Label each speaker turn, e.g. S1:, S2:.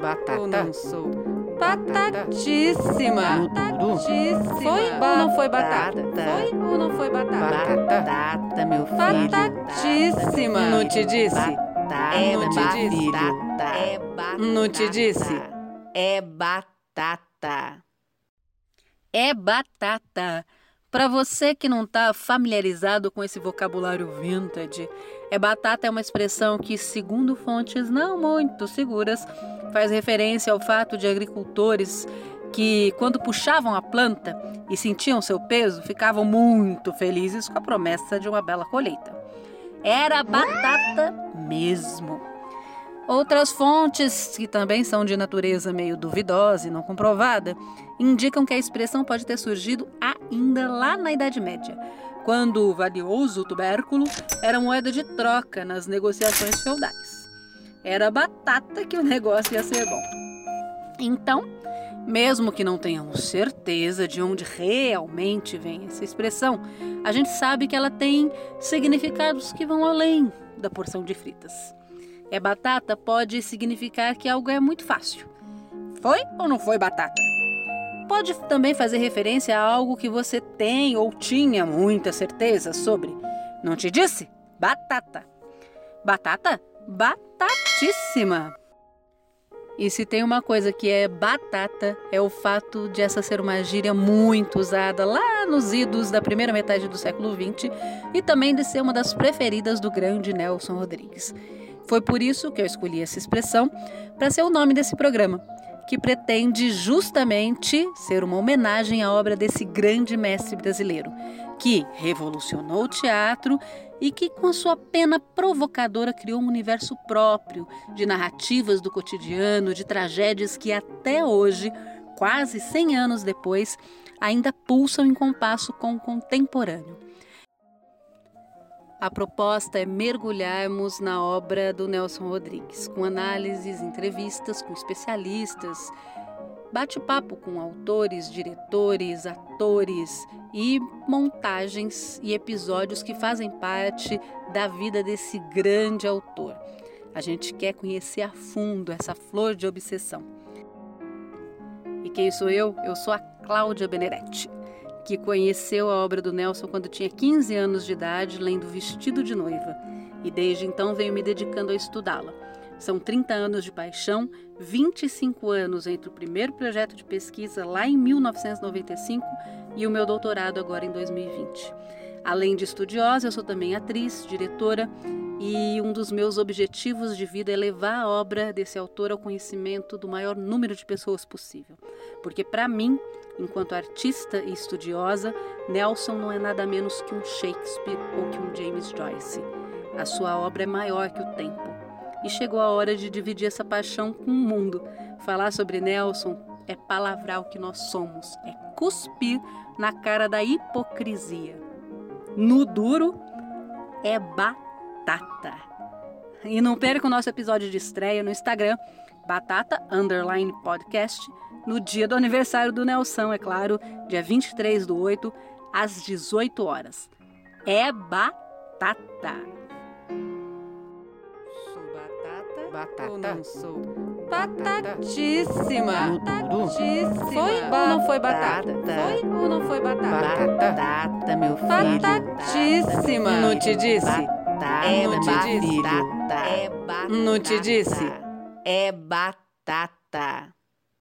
S1: Batata.
S2: ou não sou? Batatíssima. Batatíssima.
S1: Foi ou não foi batata?
S2: Foi ou não foi batata?
S1: Batata, meu filho.
S2: Batatíssima. Não te disse? É
S1: não te disse? É batata.
S2: Não te disse?
S1: É batata.
S2: É batata. Para você que não está familiarizado com esse vocabulário vintage, é batata é uma expressão que, segundo fontes não muito seguras, faz referência ao fato de agricultores que, quando puxavam a planta e sentiam seu peso, ficavam muito felizes com a promessa de uma bela colheita. Era batata mesmo. Outras fontes, que também são de natureza meio duvidosa e não comprovada, indicam que a expressão pode ter surgido ainda lá na Idade Média, quando o valioso tubérculo era moeda de troca nas negociações feudais. Era batata que o negócio ia ser bom. Então, mesmo que não tenhamos certeza de onde realmente vem essa expressão, a gente sabe que ela tem significados que vão além da porção de fritas. É batata pode significar que algo é muito fácil. Foi ou não foi batata? Pode também fazer referência a algo que você tem ou tinha muita certeza sobre. Não te disse? Batata. Batata? Batatíssima. E se tem uma coisa que é batata, é o fato de essa ser uma gíria muito usada lá nos idos da primeira metade do século XX e também de ser uma das preferidas do grande Nelson Rodrigues. Foi por isso que eu escolhi essa expressão para ser o nome desse programa, que pretende justamente ser uma homenagem à obra desse grande mestre brasileiro, que revolucionou o teatro e que, com a sua pena provocadora, criou um universo próprio de narrativas do cotidiano, de tragédias que até hoje, quase 100 anos depois, ainda pulsam em compasso com o contemporâneo. A proposta é mergulharmos na obra do Nelson Rodrigues, com análises, entrevistas com especialistas, bate-papo com autores, diretores, atores e montagens e episódios que fazem parte da vida desse grande autor. A gente quer conhecer a fundo essa flor de obsessão. E quem sou eu? Eu sou a Cláudia Benedetti, que conheceu a obra do Nelson quando tinha 15 anos de idade, lendo Vestido de Noiva, e desde então venho me dedicando a estudá-la. São 30 anos de paixão, 25 anos entre o primeiro projeto de pesquisa lá em 1995 e o meu doutorado agora em 2020. Além de estudiosa, eu sou também atriz, diretora e um dos meus objetivos de vida é levar a obra desse autor ao conhecimento do maior número de pessoas possível. Porque para mim, enquanto artista e estudiosa, Nelson não é nada menos que um Shakespeare ou que um James Joyce. A sua obra é maior que o tempo. E chegou a hora de dividir essa paixão com o mundo. Falar sobre Nelson é palavrar o que nós somos, é cuspir na cara da hipocrisia. No duro é batata. E não perca o nosso episódio de estreia no Instagram, batata underline podcast, no dia do aniversário do Nelson, é claro, dia 23 do 8, às 18 horas. É batata.
S1: Sou batata.
S2: Batata.
S1: Ou não sou?
S2: Batatíssima. Batatíssima.
S1: Foi ou não foi batata?
S2: Foi ou não foi batata?
S1: Batata, meu filho.
S2: Batatíssima. Não te disse?
S1: Batata.
S2: É
S1: Não te
S2: batata.
S1: disse? É batata.
S2: Não te disse?
S1: É batata.